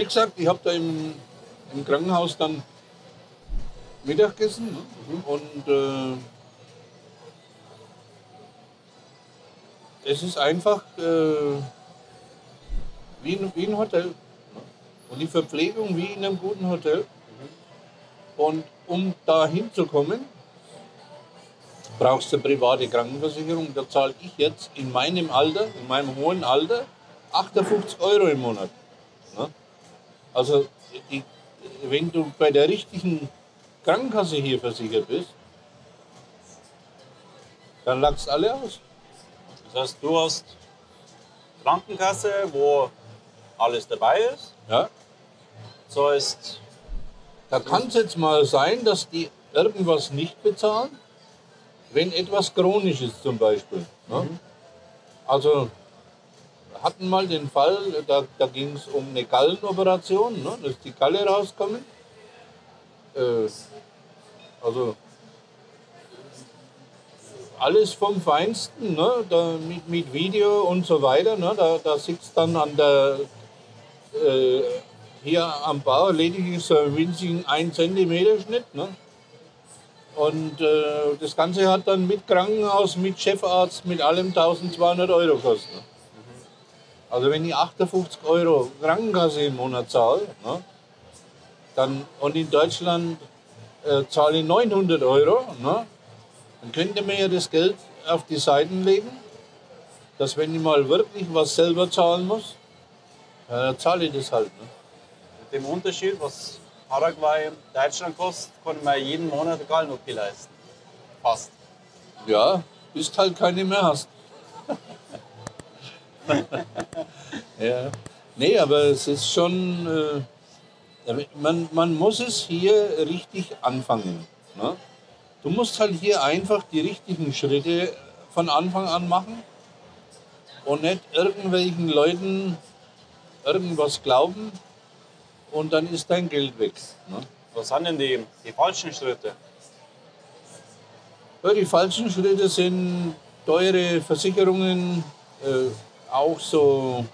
wie gesagt, ich habe da im, im Krankenhaus dann Mittag gegessen ne? und äh, es ist einfach äh, wie, ein, wie ein Hotel. Ne? Und die Verpflegung wie in einem guten Hotel. Und um da hinzukommen, brauchst du private Krankenversicherung. Da zahle ich jetzt in meinem Alter, in meinem hohen Alter, 58 Euro im Monat. Ne? Also, die, wenn du bei der richtigen Krankenkasse hier versichert bist, dann lagst alle aus. Das heißt, du hast Krankenkasse, wo alles dabei ist. Ja? So ist Da kann es jetzt mal sein, dass die irgendwas nicht bezahlen, wenn etwas chronisch ist zum Beispiel. Ne? Also wir hatten mal den Fall, da, da ging es um eine Gallenoperation, ne? dass die Galle rauskommen. Äh, also alles vom Feinsten, ne? da mit, mit Video und so weiter. Ne? Da, da sitzt dann an der äh, hier am Bau lediglich so ein winzigen 1 cm Schnitt. Ne? Und äh, das Ganze hat dann mit Krankenhaus, mit Chefarzt, mit allem 1200 Euro gekostet. Also wenn ich 58 Euro Krankenkasse im Monat zahle, ne? dann, und in Deutschland äh, zahle ich 900 Euro, ne? dann könnte man ja das Geld auf die Seiten legen, dass wenn ich mal wirklich was selber zahlen muss, ja, dann zahle ich das halt. Ne? mit dem Unterschied, was Paraguay Deutschland kostet, kann man jeden Monat eine Gallen-OP leisten. Fast. Ja, bis halt keine mehr hast. ja. Nee, aber es ist schon. Äh, man, man muss es hier richtig anfangen. Ne? Du musst halt hier einfach die richtigen Schritte von Anfang an machen und nicht irgendwelchen Leuten irgendwas glauben und dann ist dein Geld weg. Ne? Was sind denn die, die falschen Schritte? Ja, die falschen Schritte sind teure Versicherungen, äh, auch so,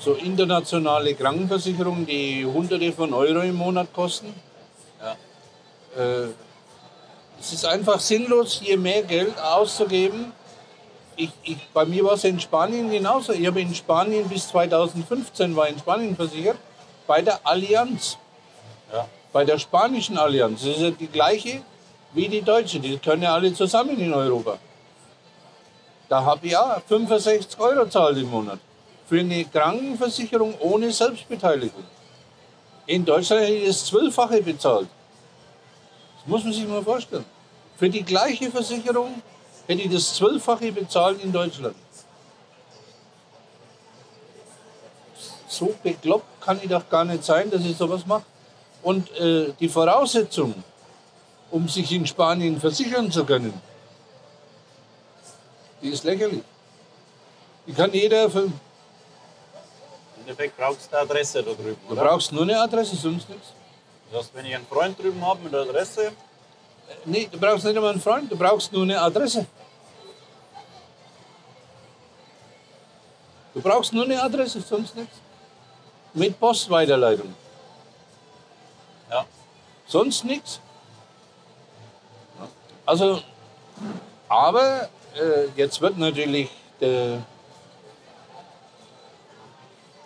so internationale Krankenversicherungen, die Hunderte von Euro im Monat kosten. Ja. Äh, es ist einfach sinnlos, hier mehr Geld auszugeben. Ich, ich, bei mir war es in Spanien genauso. Ich habe in Spanien bis 2015 war in Spanien versichert bei der Allianz, Ja. bei der spanischen Allianz. Das ist ja die gleiche wie die deutsche. Die können ja alle zusammen in Europa. Da habe ich ja 65 Euro zahlt im Monat für eine Krankenversicherung ohne Selbstbeteiligung. In Deutschland hätte ich das Zwölffache bezahlt. Das muss man sich mal vorstellen. Für die gleiche Versicherung hätte ich das Zwölffache bezahlt in Deutschland. So bekloppt kann ich doch gar nicht sein, dass ich sowas mache. Und äh, die Voraussetzung, um sich in Spanien versichern zu können, die ist lächerlich. Die kann jeder, für, Im Endeffekt brauchst du eine Adresse da drüben. du Oder? brauchst nur eine Adresse, sonst nichts. Das heißt, wenn ich einen Freund drüben habe mit der Adresse, Nee, du brauchst nicht einmal einen Freund, du brauchst nur eine Adresse. Du brauchst nur eine Adresse, sonst nichts. Mit Postweiterleitung. ja, Sonst nichts. Also, aber äh, jetzt wird natürlich der,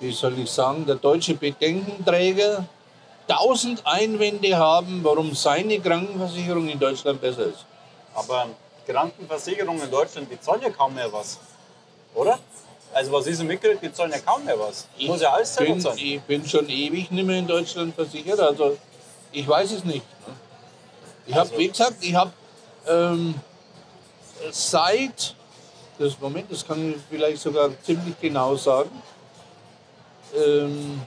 wie soll ich sagen, der deutsche Bedenkenträger tausend Einwände haben, warum seine Krankenversicherung in Deutschland besser ist. aber Krankenversicherungen in Deutschland, die zahlen ja kaum mehr was. Oder? Also was ich so mitkriege, die zahlen ja kaum mehr was. Muss ja alles selber zahlen. ich bin schon ewig nicht mehr in Deutschland versichert, also ich weiß es nicht. ne? Ich habe, Also- wie gesagt, ich habe ähm, seit, das Moment, das kann ich vielleicht sogar ziemlich genau sagen, ähm,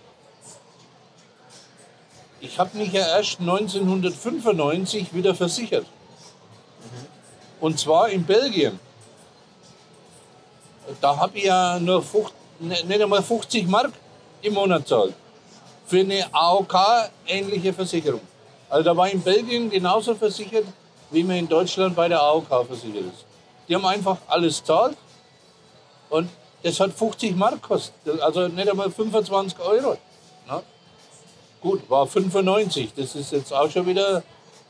ich habe mich ja erst 1995 wieder versichert. Und zwar in Belgien. Da habe ich ja nur 50, ne- nicht einmal 50 Mark im Monat zahlt. Für eine AOK-ähnliche Versicherung. Also da war in Belgien genauso versichert, wie man in Deutschland bei der AOK versichert ist. Die haben einfach alles zahlt und das hat 50 Mark gekostet. Also nicht einmal 25 Euro. Ne? Gut, war 95, das ist jetzt auch schon wieder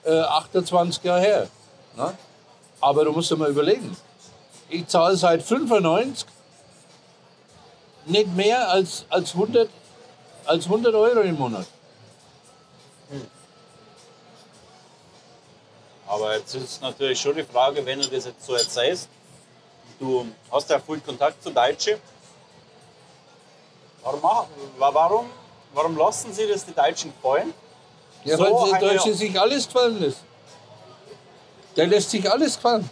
äh, 28 Jahre her. Ne? Aber du musst dir mal überlegen, ich zahle seit 95 nicht mehr als, als, 100, als 100 Euro im Monat. Aber jetzt ist natürlich schon die Frage, wenn du das jetzt so erzählst, du hast ja viel Kontakt zu Deutschen. Warum, warum, warum lassen sie das die Deutschen gefallen? Ja, So weil der eine- Deutsche sich alles gefallen lässt. Der lässt sich alles gefallen.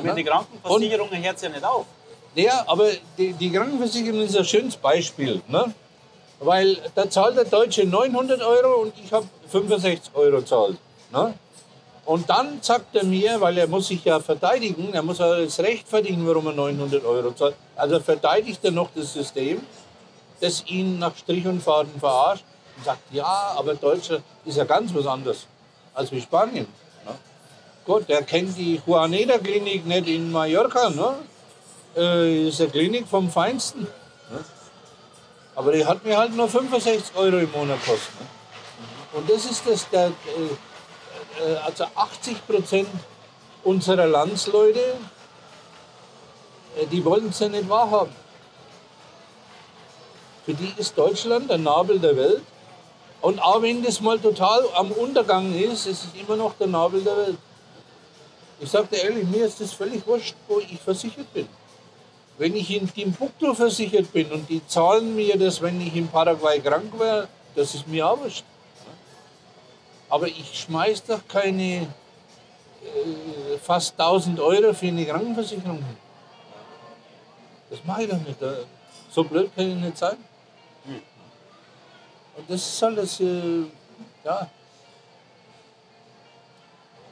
Mit Ja. den Krankenversicherungen hört es ja nicht auf. Ja, aber die, die Krankenversicherung ist ein schönes Beispiel. Ne? Weil da zahlt der Deutsche 900 Euro und ich habe 65 Euro zahlt. Ne? Und dann sagt er mir, weil er muss sich ja verteidigen, er muss alles rechtfertigen, warum er 900 Euro zahlt. Also verteidigt er noch das System, das ihn nach Strich und Faden verarscht und sagt, ja, aber Deutschland ist ja ganz was anderes als wie Spanien. Ne? Gut, der kennt die Juaneda Klinik nicht in Mallorca. Ne? äh, ist eine Klinik vom Feinsten. Ne? Aber die hat mir halt nur 65 Euro im Monat gekostet. Ne? Und das ist das, der, äh, also 80 Prozent unserer Landsleute, äh, die wollen es ja nicht wahrhaben. Für die ist Deutschland der Nabel der Welt. Und auch wenn das mal total am Untergang ist, ist es immer noch der Nabel der Welt. Ich dir ehrlich, mir ist das völlig wurscht, wo ich versichert bin. Wenn ich in Timbuktu versichert bin und die zahlen mir das, wenn ich in Paraguay krank wäre, das ist mir auch wurscht. Aber ich schmeiß doch keine äh, fast 1000 Euro für eine Krankenversicherung hin. Das mache ich doch nicht. So blöd kann ich nicht sein. Und das ist alles, äh, ja.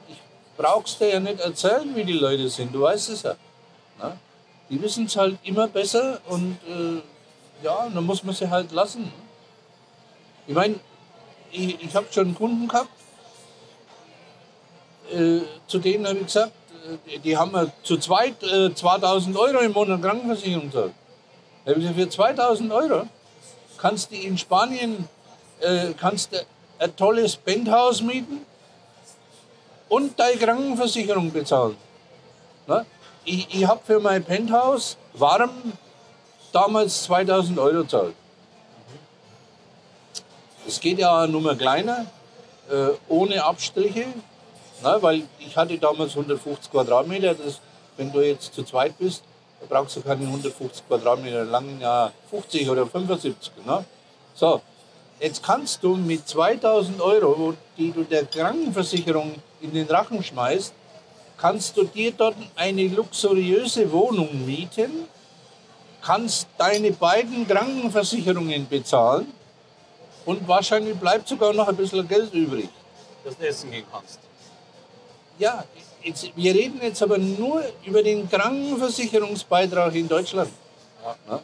Ich brauch's dir ja nicht erzählen, wie die Leute sind. Du weißt es ja. Ne? Die wissen es halt immer besser und äh, ja, dann muss man sie halt lassen. Ich meine, ich, ich habe schon Kunden gehabt, äh, zu denen habe ich gesagt, äh, die haben mir zu zweit äh, 2000 Euro im Monat Krankenversicherung gezahlt. Da habe ich gesagt, für 2000 Euro kannst du in Spanien äh, kannst du ein tolles Penthouse mieten und deine Krankenversicherung bezahlen. Ne? Ich, ich habe für mein Penthouse warm damals 2000 Euro gezahlt. Es geht ja eine Nummer kleiner, äh, ohne Abstriche, ne? weil ich hatte damals 150 Quadratmeter. Das, wenn du jetzt zu zweit bist, brauchst du keine 150 Quadratmeter, langen ja 50 oder 75. Ne? So, jetzt kannst du mit 2000 Euro, die du der Krankenversicherung in den Rachen schmeißt, kannst du dir dort eine luxuriöse Wohnung mieten, kannst deine beiden Krankenversicherungen bezahlen und wahrscheinlich bleibt sogar noch ein bisschen Geld übrig. Dass du essen gehen kannst. Ja, jetzt, wir reden jetzt aber nur über den Krankenversicherungsbeitrag in Deutschland. Ja.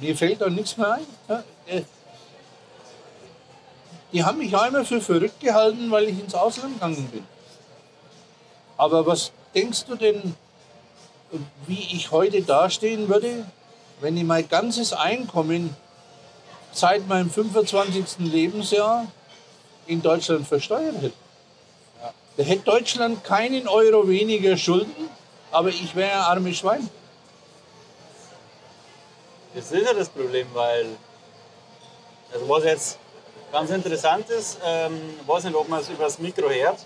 Mir fällt da nichts mehr ein. Ja, äh, Die haben mich einmal für verrückt gehalten, weil ich ins Ausland gegangen bin. Aber was denkst du denn, wie ich heute dastehen würde, wenn ich mein ganzes Einkommen seit meinem 25. Lebensjahr in Deutschland versteuert hätte? Da hätte Deutschland keinen Euro weniger Schulden, aber ich wäre ein armes Schwein. Das ist ja das Problem, weil, also was jetzt ganz interessant ist, ähm, ich weiß nicht, ob man es über das Mikro hört,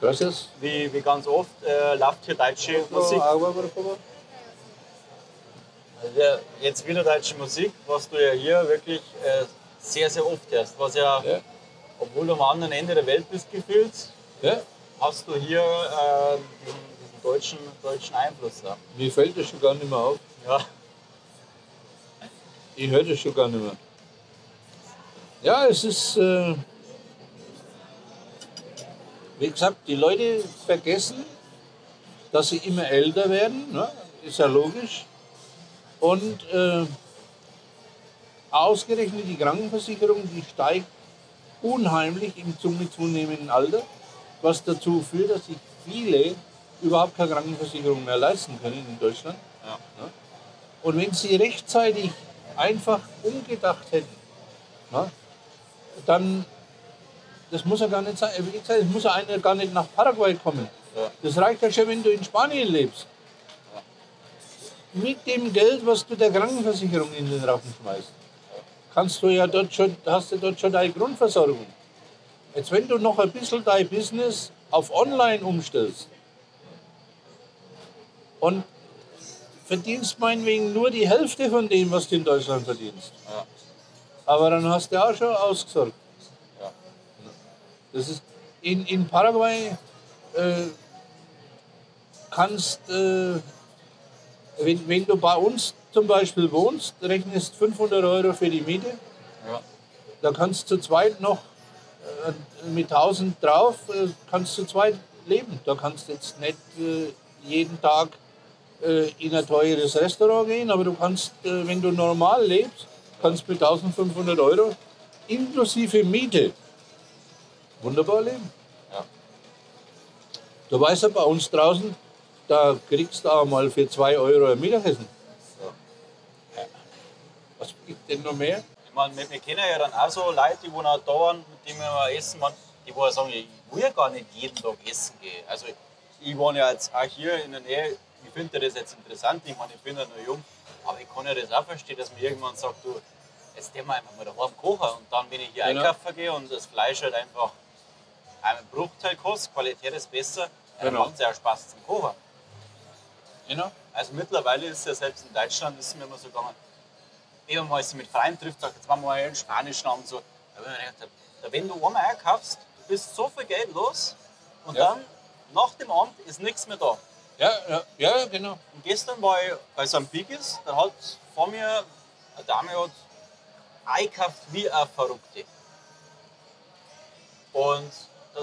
Gracias. wie, wie ganz oft äh, läuft hier deutsche Musik. Ja, jetzt wieder deutsche Musik, was du ja hier wirklich äh, sehr, sehr oft hörst. Was ja, Ja. obwohl du am anderen Ende der Welt bist gefühlt, Ja, hast du hier äh, diesen, diesen deutschen, deutschen Einfluss da. mir fällt das schon gar nicht mehr auf. Ja. Ich höre das schon gar nicht mehr. Ja, es ist, äh, wie gesagt, die Leute vergessen, dass sie immer älter werden, ne? ist ja logisch. Und äh, ausgerechnet die Krankenversicherung, die steigt unheimlich im zu- mit zunehmendem Alter, was dazu führt, dass sich viele überhaupt keine Krankenversicherung mehr leisten können in Deutschland. Ja. Und wenn sie rechtzeitig einfach umgedacht hätten, na, dann, das muss ja gar nicht sein, wie gesagt, es muss ja einer gar nicht nach Paraguay kommen. Ja. Das reicht ja schon, wenn du in Spanien lebst. Mit dem Geld, was du der Krankenversicherung in den Rachen schmeißt, kannst du ja dort schon, hast du dort schon deine Grundversorgung. Jetzt, wenn du noch ein bisschen dein Business auf Online umstellst und verdienst meinetwegen nur die Hälfte von dem, was du in Deutschland verdienst. Ja. Aber dann hast du auch schon ausgesorgt. Ja. Das ist in, in Paraguay äh, kannst, äh, wenn, wenn du bei uns zum Beispiel wohnst, rechnest 500 Euro für die Miete, Ja. da kannst du zu zweit noch äh, mit 1000 drauf, äh, kannst du zu zweit leben. Da kannst du jetzt nicht äh, jeden Tag äh, in ein teures Restaurant gehen, aber du kannst, äh, wenn du normal lebst, kannst mit 1500 Euro inklusive Miete wunderbar leben. Ja. Du weißt ja, bei uns draußen, da kriegst du auch mal für 2 Euro ein Mittagessen. Ja. Was gibt denn noch mehr? Ich meine, wir, wir kennen ja dann auch so Leute, die wo noch da waren, mit denen wir essen waren, die wo ja sagen, ich will ja gar nicht jeden Tag essen gehen. Also ich wohne ja jetzt auch hier in der Nähe, ich finde das jetzt interessant, ich meine, ich bin ja noch jung, aber ich kann ja das auch verstehen, dass man irgendwann sagt, du, jetzt gehen wir einfach mal daheim kochen und dann, wenn ich hier Genau. einkaufen gehe und das Fleisch halt einfach einen Bruchteil kostet, Qualität ist besser, dann Genau. macht es ja auch Spaß zum Kochen. Genau. Also mittlerweile ist ja selbst in Deutschland, ist es mir immer so gegangen, man mal mit Freunden trifft, sagt, jetzt machen wir mal einen spanischen Abend so. Wenn du einmal einkaufst, du bist so viel Geld los und Ja. dann nach dem Abend ist nichts mehr da. Ja, ja, ja, genau. Und gestern war ich bei so einem Biggies, da hat vor mir eine Dame hat eingekauft wie eine Verrückte. Und da,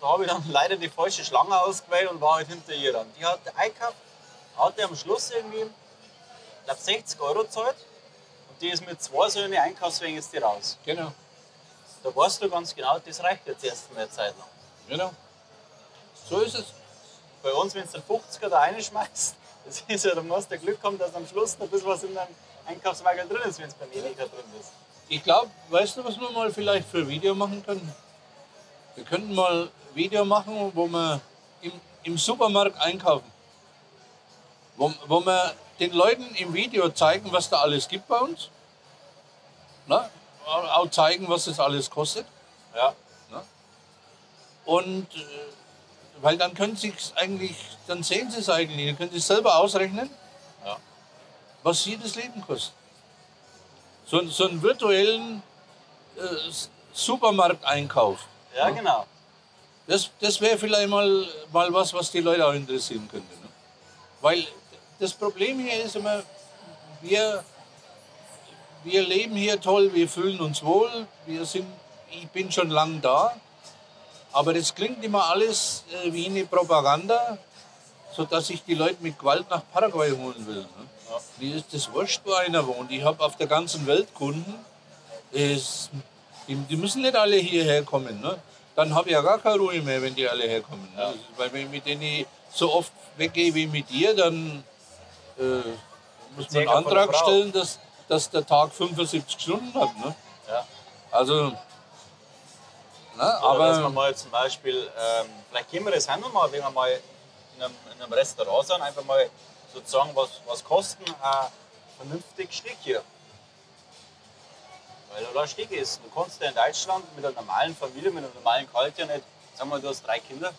da habe ich dann leider die falsche Schlange ausgewählt und war halt hinter ihr dran. Die hat eingekauft, hatte am Schluss irgendwie, ich glaube 60 Euro gezahlt und die ist mit zwei so eine Einkaufswegen ist die raus. Genau. Da weißt du ganz genau, das reicht jetzt erst mal eine Zeit lang. Genau. So ist es. Bei uns, wenn du den 50er da reinschmeißt, das ist ja, du musst ja Glück haben, dass am Schluss noch ein bisschen was in deinem Einkaufswagen drin ist, wenn es beim Edeka drin ist. Ich glaube, weißt du, was wir mal vielleicht für ein Video machen können? Wir könnten mal ein Video machen, wo wir im, im Supermarkt einkaufen. Wo, wo wir den Leuten im Video zeigen, was da alles gibt bei uns. Na? Auch zeigen, was das alles kostet. Ja, Und äh, weil dann können sie es eigentlich, dann sehen sie es eigentlich, dann können sie es selber ausrechnen, Ja. was jedes Leben kostet. So, so einen virtuellen äh, Supermarkteinkauf. ja genau. Das, das wäre vielleicht mal, mal was, was die Leute auch interessieren könnte. Ne? Weil das Problem hier ist immer, wir, wir leben hier toll, wir fühlen uns wohl, wir sind, ich bin schon lange da, aber das klingt immer alles äh, wie eine Propaganda, sodass ich die Leute mit Gewalt nach Paraguay holen will. Ne? Ja. Mir ist das wurscht, wo einer wohnt. Ich habe auf der ganzen Welt Kunden. Es, die, die müssen nicht alle hierher kommen. Ne? Dann habe ich ja gar keine Ruhe mehr, wenn die alle herkommen. Ne? Ja. Ist, weil wenn ich mit denen so oft weggehe wie mit dir, dann muss man einen Antrag stellen, dass, dass der Tag 75 Stunden hat. Ne? Ja. Also, ne? Oder dass wir aber mal zum Beispiel, ähm, vielleicht gehen wir das hin mal, wenn wir mal in einem, in einem Restaurant sind, einfach mal sozusagen, was, was kosten ein vernünftig Stück hier. Weil du da Stück ist. Du kannst ja in Deutschland mit einer normalen Familie, mit einem normalen Kalt ja nicht, sagen wir, du hast drei Kinder,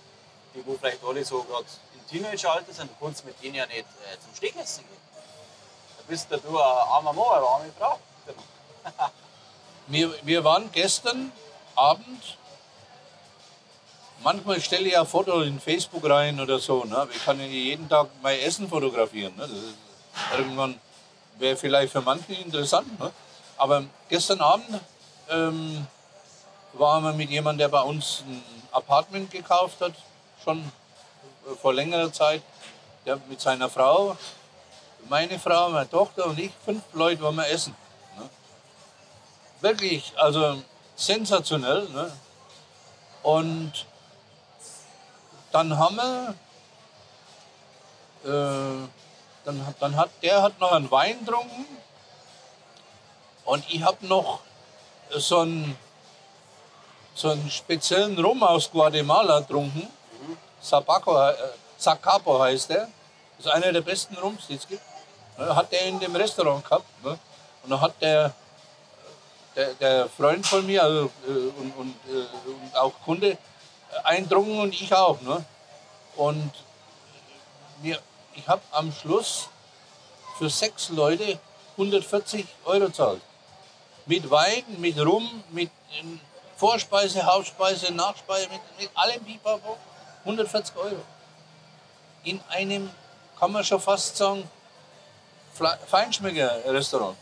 die wo vielleicht alle so gerade im Teenageralter sind, du kannst mit denen ja nicht äh, zum Stück essen gehen. Da bist du ein armer Mann, eine arme Frau. wir, wir waren gestern Abend, manchmal stelle ich ja Foto in Facebook rein oder so. Ne? Ich kann ja jeden Tag mein Essen fotografieren. Ne? Das ist irgendwann wäre vielleicht für manche interessant. Ne? Aber gestern Abend ähm, waren wir mit jemandem, der bei uns ein Apartment gekauft hat, schon äh, vor längerer Zeit. Mit seiner Frau, meine Frau, meine Tochter und ich, fünf Leute waren wir essen. Ne? Wirklich, also sensationell. Ne? Und dann haben wir äh, dann, hat- dann hat der hat noch einen Wein getrunken und ich habe noch so einen, so einen speziellen Rum aus Guatemala getrunken. Sabaco, äh, Sacapo heißt der. Das ist einer der besten Rums, die es gibt. Hat der in dem Restaurant gehabt. Ne? Und dann hat der, der, der Freund von mir also, äh, und, und, äh, und auch Kunde äh, eingetrunken und ich auch. Ne? Und mir, ich habe am Schluss für sechs Leute 140 Euro zahlt. Mit Wein, mit Rum, mit ähm, Vorspeise, Hauptspeise, Nachspeise, mit, mit allem Pipapo. 140 Euro. In einem, kann man schon fast sagen, Feinschmecker-Restaurant.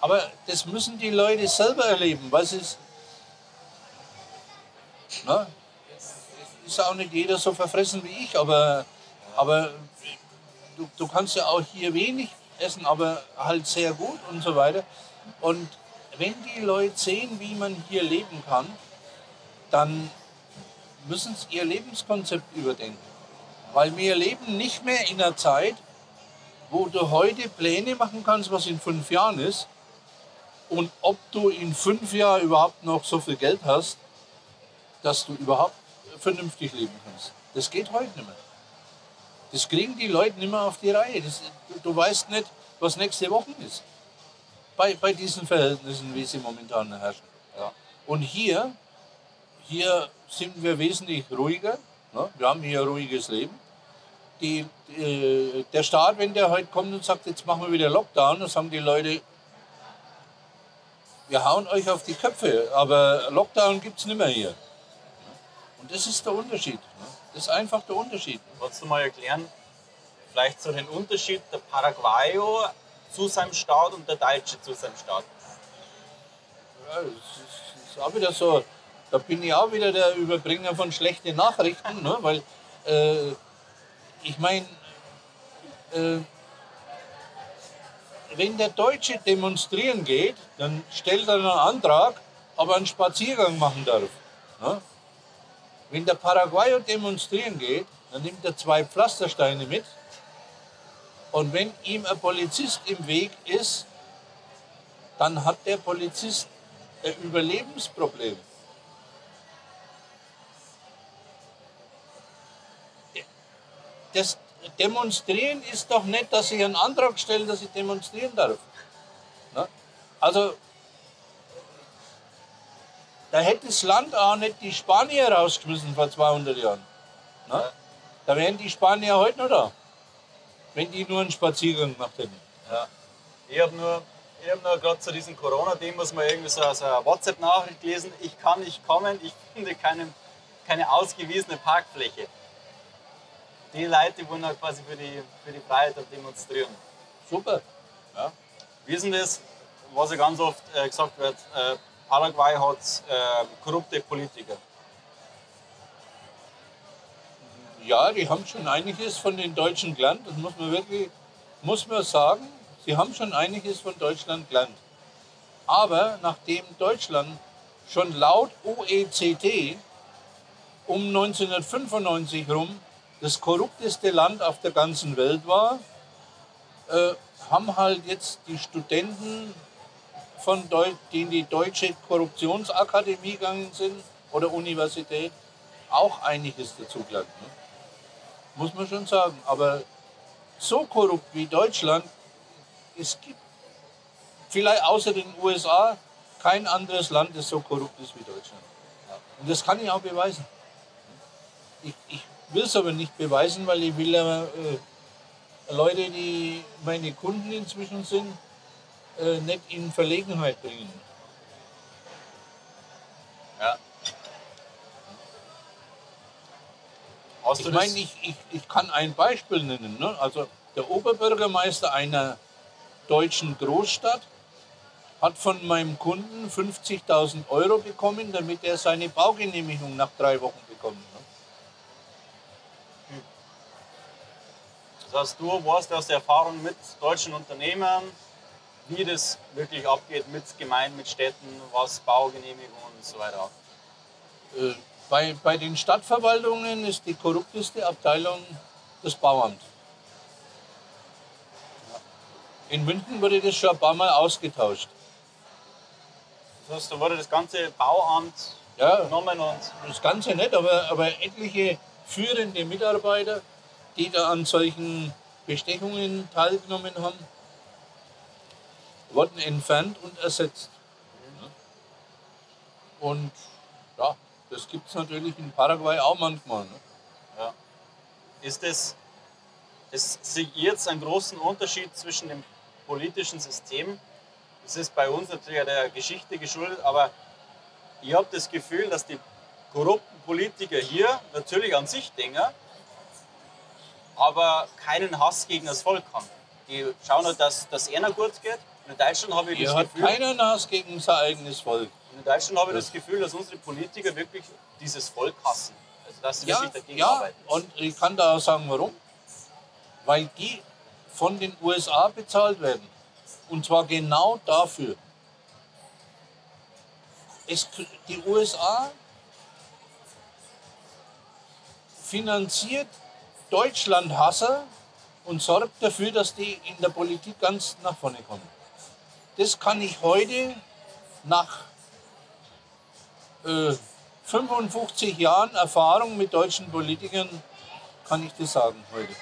Aber das müssen die Leute selber erleben, was ist. Na, ist auch nicht jeder so verfressen wie ich, aber, aber du, du kannst ja auch hier wenig essen, aber halt sehr gut und so weiter. Und wenn die Leute sehen, wie man hier leben kann, dann müssen sie ihr Lebenskonzept überdenken. Weil wir leben nicht mehr in einer Zeit, wo du heute Pläne machen kannst, was in fünf Jahren ist. Und ob du in fünf Jahren überhaupt noch so viel Geld hast, dass du überhaupt vernünftig leben kannst. Das geht heute nicht mehr. Das kriegen die Leute nicht mehr auf die Reihe. Das, du, du weißt nicht, was nächste Woche ist. Bei, bei diesen Verhältnissen, wie sie momentan herrschen. Ja. Und hier, hier sind wir wesentlich ruhiger. Ne? Wir haben hier ein ruhiges Leben. Die, äh, der Staat, wenn der heute kommt und sagt, jetzt machen wir wieder Lockdown, dann sagen die Leute, wir hauen euch auf die Köpfe, aber Lockdown gibt es nicht mehr hier. Und das ist der Unterschied. ne? Das ist einfach der Unterschied. Kannst du mal erklären, vielleicht so den Unterschied der Paraguayo zu seinem Staat und der Deutsche zu seinem Staat? Ja, das ist, das ist auch wieder so, da bin ich auch wieder der Überbringer von schlechten Nachrichten, ne? weil äh, ich meine, äh, wenn der Deutsche demonstrieren geht, dann stellt er einen Antrag, ob er einen Spaziergang machen darf. Ne? Wenn der Paraguayo demonstrieren geht, dann nimmt er zwei Pflastersteine mit. Und wenn ihm ein Polizist im Weg ist, dann hat der Polizist ein Überlebensproblem. Das Demonstrieren ist doch nicht, dass ich einen Antrag stelle, dass ich demonstrieren darf. Ne? Also, da hätte das Land auch nicht die Spanier rausgeschmissen vor 200 Jahren. Ne? Da wären die Spanier heute noch da, wenn die nur einen Spaziergang gemacht hätten. Ja. Ich habe nur, hab nur gerade zu diesen Corona-Demos mal irgendwie so, so eine WhatsApp-Nachricht gelesen. Ich kann nicht kommen, ich finde keine, keine ausgewiesene Parkfläche. Die Leute wollen halt quasi für die, für die Freiheit demonstrieren. Super. Ja. Ist denn das, was ja ganz oft äh, gesagt wird, äh, Paraguay hat äh, korrupte Politiker. Ja, die haben schon einiges von den Deutschen gelernt. Das muss man wirklich, muss man sagen. Sie haben schon einiges von Deutschland gelernt. Aber nachdem Deutschland schon laut OECD um 1995 rum das korrupteste Land auf der ganzen Welt war, äh, haben halt jetzt die Studenten, von Deu die in die Deutsche Korruptionsakademie gegangen sind oder Universität, auch einiges dazu gelernt. Ne? Muss man schon sagen. Aber so korrupt wie Deutschland, es gibt vielleicht außer den USA kein anderes Land, das so korrupt ist wie Deutschland. Und das kann ich auch beweisen. Ich, ich will es aber nicht beweisen, weil ich will ja, äh, Leute, die meine Kunden inzwischen sind, äh, nicht in Verlegenheit bringen. Ja. Hast Ich meine, ich, ich, ich kann ein Beispiel nennen. Ne? Also der Oberbürgermeister einer deutschen Großstadt hat von meinem Kunden 50.000 Euro bekommen, damit er seine Baugenehmigung nach drei Wochen bekommt. Das heißt, du warst aus der Erfahrung mit deutschen Unternehmern, wie das wirklich abgeht mit Gemeinden, mit Städten, was Baugenehmigungen und so weiter. Äh, bei, bei den Stadtverwaltungen ist die korrupteste Abteilung das Bauamt. In München wurde das schon ein paar Mal ausgetauscht. Das heißt, da wurde das ganze Bauamt Ja, genommen und das Ganze nicht, aber, aber etliche führende Mitarbeiter, die da an solchen Bestechungen teilgenommen haben, wurden entfernt und ersetzt. Und ja, das gibt es natürlich in Paraguay auch manchmal. Ne? Ja. Ist es, es sehe jetzt einen großen Unterschied zwischen dem politischen System. Das ist bei uns natürlich der Geschichte geschuldet, aber ich habe das Gefühl, dass die korrupten Politiker hier natürlich an sich denken, aber keinen Hass gegen das Volk haben. Die schauen halt, dass das ihnen gut geht. Und in Deutschland habe ich Hier das hat Gefühl, keiner Nas gegen sein eigenes Volk. in Deutschland habe ich das Gefühl, dass unsere Politiker wirklich dieses Volk hassen. Also dass sie Ja, wirklich dagegen ja, arbeiten. und ich kann da auch sagen, warum. Weil die von den USA bezahlt werden. Und zwar genau dafür. Es, die USA finanziert Deutschland-Hasser und sorgt dafür, dass die in der Politik ganz nach vorne kommen. Das kann ich heute nach äh, 55 Jahren Erfahrung mit deutschen Politikern, kann ich das sagen heute.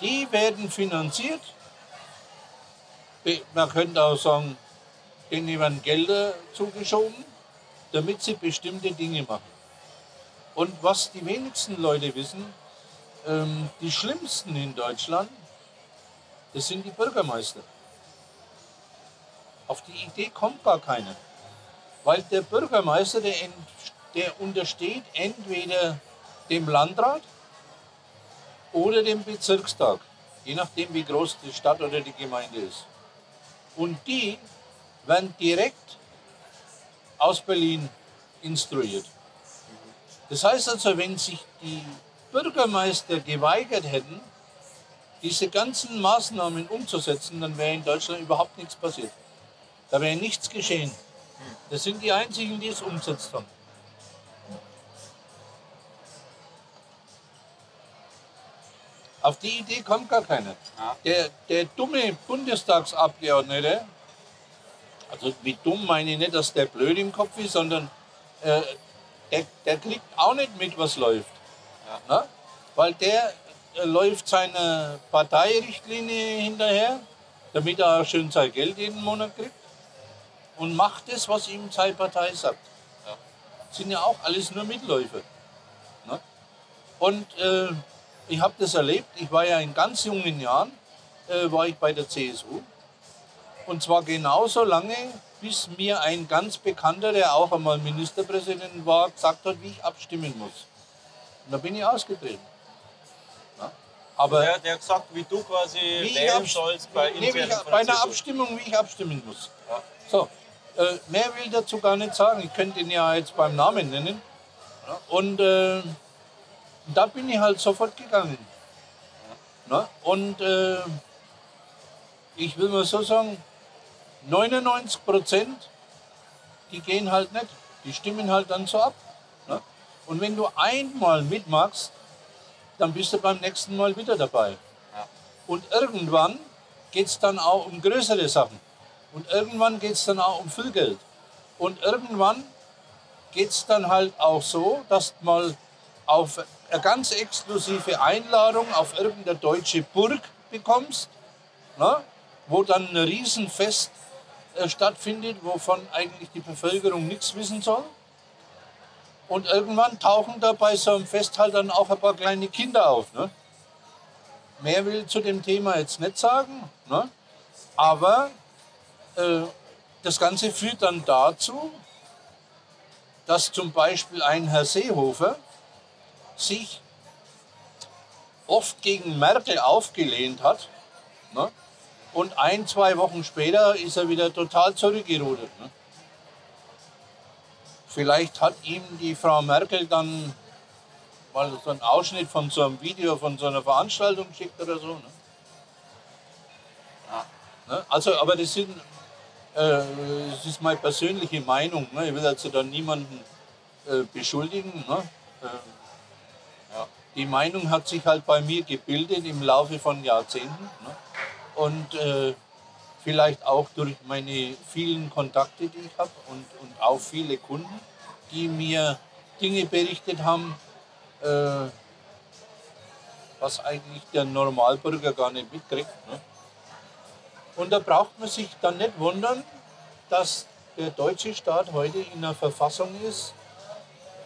Die werden finanziert. Man könnte auch sagen, denen werden Gelder zugeschoben, damit sie bestimmte Dinge machen. Und was die wenigsten Leute wissen, ähm, die schlimmsten in Deutschland, das sind die Bürgermeister. Auf die Idee kommt gar keiner. Weil der Bürgermeister, der, ent, der untersteht entweder dem Landrat oder dem Bezirkstag, je nachdem wie groß die Stadt oder die Gemeinde ist. Und die werden direkt aus Berlin instruiert. Das heißt also, wenn sich die Bürgermeister geweigert hätten, diese ganzen Maßnahmen umzusetzen, dann wäre in Deutschland überhaupt nichts passiert. Da wäre nichts geschehen. Das sind die einzigen, die es umgesetzt haben. Auf die Idee kommt gar keiner. Der, der dumme Bundestagsabgeordnete, also wie dumm meine ich nicht, dass der blöd im Kopf ist, sondern äh, der, der kriegt auch nicht mit, was läuft. Ne? Weil der äh, läuft seiner Parteirichtlinie hinterher, damit er schön sein Geld jeden Monat kriegt und macht das, was ihm seine Partei sagt. Ja. Sind ja auch alles nur Mitläufer. Ne? Und äh, ich habe das erlebt, ich war ja in ganz jungen Jahren, äh, war ich bei der CSU. Und zwar genauso lange, bis mir ein ganz Bekannter, der auch einmal Ministerpräsident war, gesagt hat, wie ich abstimmen muss. Und da bin ich ausgetreten. Ja? Aber Der, der hat gesagt, wie du quasi wie wählen sollst bei nee, ich, bei einer. Abstimmung, wie ich abstimmen muss. Ja. So, äh, mehr will dazu gar nicht sagen. Ich könnte ihn ja jetzt beim Namen nennen. Ja, Und äh, da bin ich halt sofort gegangen. Na, und äh, ich will mal so sagen, 99 Prozent, die gehen halt nicht. Die stimmen halt dann so ab. Und wenn du einmal mitmachst, dann bist du beim nächsten Mal wieder dabei. Ja. Und irgendwann geht es dann auch um größere Sachen. Und irgendwann geht es dann auch um viel Geld. Und irgendwann geht es dann halt auch so, dass du mal auf eine ganz exklusive Einladung auf irgendeine deutsche Burg bekommst, ne? wo dann ein Riesenfest äh, stattfindet, wovon eigentlich die Bevölkerung nichts wissen soll. Und irgendwann tauchen da bei so einem Fest halt dann auch ein paar kleine Kinder auf. Ne? Mehr will ich zu dem Thema jetzt nicht sagen, ne? aber äh, das Ganze führt dann dazu, dass zum Beispiel ein Herr Seehofer sich oft gegen Merkel aufgelehnt hat. Ne? Und ein, zwei Wochen später ist er wieder total zurückgerudert. Ne? Vielleicht hat ihm die Frau Merkel dann mal so einen Ausschnitt von so einem Video von so einer Veranstaltung geschickt oder so. Ne? Ne? Also, aber das sind, äh, das ist meine persönliche Meinung. Ne? Ich will also da niemanden äh, beschuldigen. Ne? Äh, die Meinung hat sich halt bei mir gebildet im Laufe von Jahrzehnten. Ne? Und äh, vielleicht auch durch meine vielen Kontakte, die ich habe und, und auch viele Kunden, die mir Dinge berichtet haben, äh, was eigentlich der Normalbürger gar nicht mitkriegt. Ne? Und da braucht man sich dann nicht wundern, dass der deutsche Staat heute in einer Verfassung ist,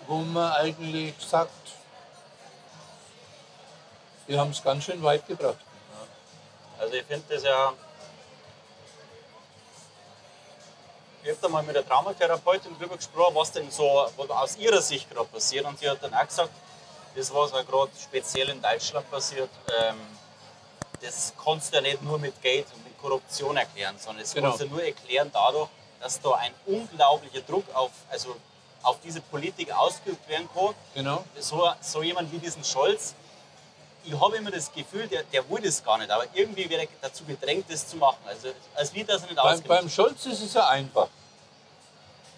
wo man eigentlich sagt, wir haben es ganz schön weit gebracht. Also ich finde das ja. Ich habe da mal mit der Traumatherapeutin drüber gesprochen, was denn so was aus ihrer Sicht gerade passiert. Und sie hat dann auch gesagt, das, was ja gerade speziell in Deutschland passiert, ähm, das kannst du ja nicht nur mit Geld und mit Korruption erklären, sondern das Genau. kannst du nur erklären dadurch, dass da ein unglaublicher Druck auf, also auf diese Politik ausgeübt werden kann. Genau. So, so jemand wie diesen Scholz, ich habe immer das Gefühl, der, der will das gar nicht, aber irgendwie wird er dazu gedrängt, das zu machen. Also als wie das nicht Beim, beim Scholz ist es ja einfach.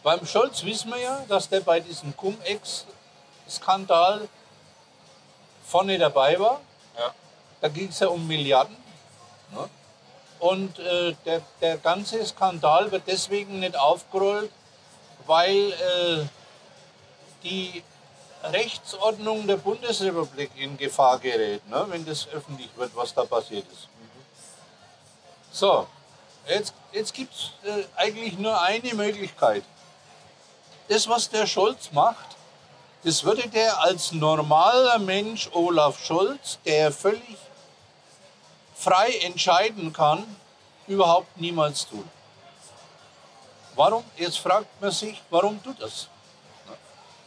Beim Scholz wissen wir ja, dass der bei diesem Cum-Ex-Skandal vorne dabei war. Ja. Da ging es ja um Milliarden. Ne? Und äh, der, der ganze Skandal wird deswegen nicht aufgerollt, weil äh, die Rechtsordnung der Bundesrepublik in Gefahr gerät, ne? wenn das öffentlich wird, was da passiert ist. So, jetzt, jetzt gibt es äh, eigentlich nur eine Möglichkeit. Das, was der Scholz macht, das würde der als normaler Mensch Olaf Scholz, der völlig frei entscheiden kann, überhaupt niemals tun. Warum? Jetzt fragt man sich, warum tut das?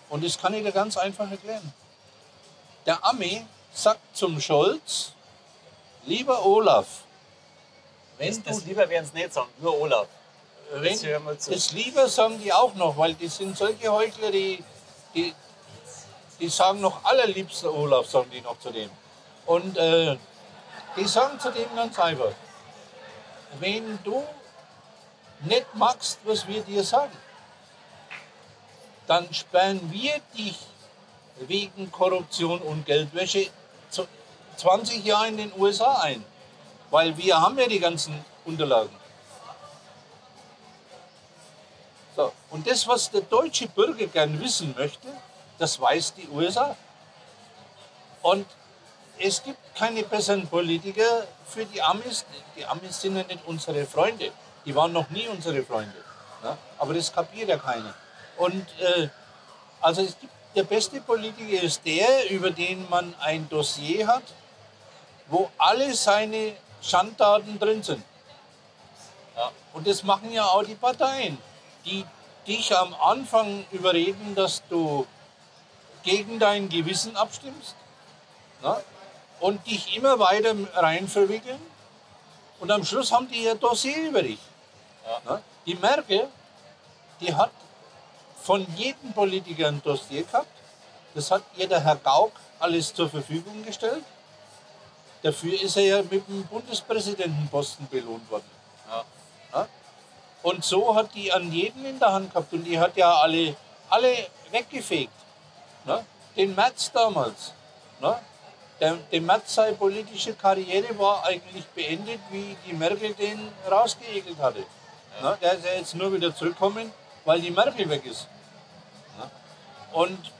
Und das kann ich dir ganz einfach erklären. Der Ami sagt zum Scholz, lieber Olaf, wenn das, du das lieber werden es nicht sagen, nur Olaf. wenn, Das das lieber sagen die auch noch, weil die sind solche Heuchler, die, die, die sagen noch allerliebsten Olaf, sagen die noch zu dem. Und äh, die sagen zu dem ganz einfach, wenn du nicht magst, was wir dir sagen, dann sperren wir dich wegen Korruption und Geldwäsche zu 20 Jahre in den USA ein. Weil wir haben ja die ganzen Unterlagen. So, und das, was der deutsche Bürger gern wissen möchte, das weiß die USA. Und es gibt keine besseren Politiker für die Amis. Die Amis sind ja nicht unsere Freunde. Die waren noch nie unsere Freunde. Ja? Aber das kapiert ja keiner. Und äh, also es der beste Politiker ist der, über den man ein Dossier hat, wo alle seine Schandtaten drin sind. Ja. Und das machen ja auch die Parteien, die dich am Anfang überreden, dass du gegen dein Gewissen abstimmst ne? und dich immer weiter rein verwickeln. Und am Schluss haben die ihr Dossier über dich. Ja. Die Merkel, die hat von jedem Politiker ein Dossier gehabt. Das hat ihr der Herr Gauck alles zur Verfügung gestellt. Dafür ist er ja mit dem Bundespräsidentenposten belohnt worden. Ja. Ja? Und so hat die an jeden in der Hand gehabt und die hat ja alle, alle weggefegt. Ne? Den Merz damals. Ne? Der, der Merz seine politische Karriere war eigentlich beendet, wie die Merkel den rausgeekelt hatte. Ne? Der ist ja jetzt nur wieder zurückgekommen, weil die Merkel weg ist. Und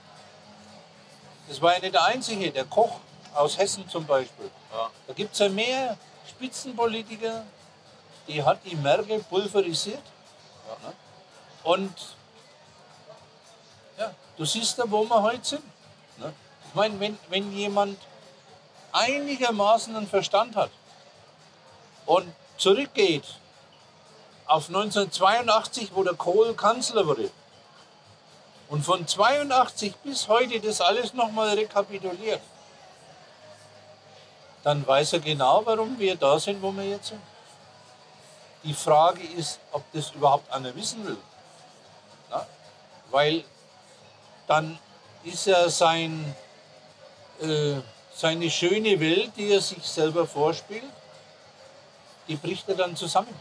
das war ja nicht der einzige, der Koch aus Hessen zum Beispiel. Ja. Da gibt es ja mehr Spitzenpolitiker, die hat die Merkel pulverisiert. Ja. Ne? Und ja, du siehst da, wo wir heute sind. Ne? Ich meine, wenn, wenn jemand einigermaßen einen Verstand hat und zurückgeht auf 1982, wo der Kohl Kanzler wurde, und von 82 bis heute das alles nochmal rekapituliert, dann weiß er genau, warum wir da sind, wo wir jetzt sind. Die Frage ist, ob das überhaupt einer wissen will. Ja? Weil dann ist ja sein, äh, seine schöne Welt, die er sich selber vorspielt, die bricht er dann zusammen.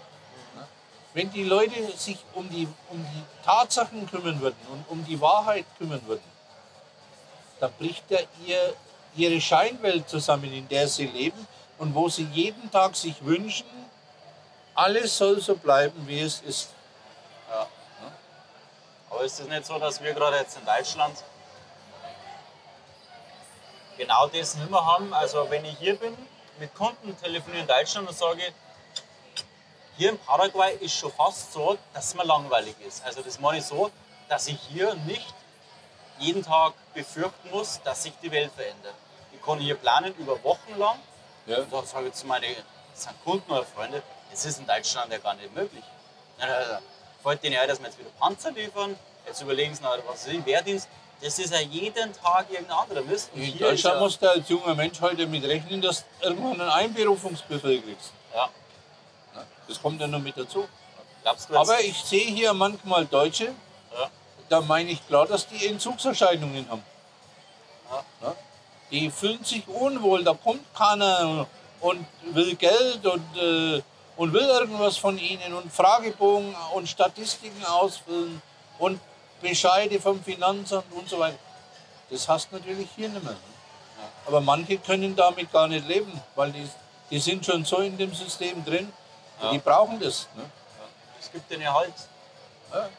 Ja? Wenn die Leute sich um die, um die Tatsachen kümmern würden und um die Wahrheit kümmern würden, dann bricht er ihr ihre Scheinwelt zusammen, in der sie leben und wo sie jeden Tag sich wünschen, alles soll so bleiben, wie es ist. Ja. Aber ist es nicht so, dass wir gerade jetzt in Deutschland genau das nicht mehr haben? Also wenn ich hier bin, mit Kunden telefoniere in Deutschland und sage, hier in Paraguay ist schon fast so, dass es mir langweilig ist. Also das meine ich so, dass ich hier nicht jeden Tag befürchten muss, dass sich die Welt verändert. Ich kann hier planen über Wochen lang. Ja. Und da sage ich zu meinen Kunden oder Freunde, das ist in Deutschland ja gar nicht möglich. Da Fällt denen ein, dass wir jetzt wieder Panzer liefern, jetzt überlegen sie noch, was ich, Wehrdienst. Das ist ja jeden Tag irgendein anderer Mist. Und In ist Deutschland musst du als junger Mensch heute mit rechnen, dass du irgendwann einen Einberufungsbefehl kriegst. ja, Das kommt ja noch mit dazu. Aber ich sehe hier manchmal Deutsche, ja, da meine ich klar, dass die Entzugserscheinungen haben. Ja. Ja? Die fühlen sich unwohl, da kommt keiner und will Geld und, äh, und will irgendwas von ihnen und Fragebogen und Statistiken ausfüllen und Bescheide vom Finanzamt und so weiter. Das hast du natürlich hier nicht mehr. ne? Aber manche können damit gar nicht leben, weil die, die sind schon so in dem System drin, Ja. die brauchen das. Ne? es gibt denen halt. Ja.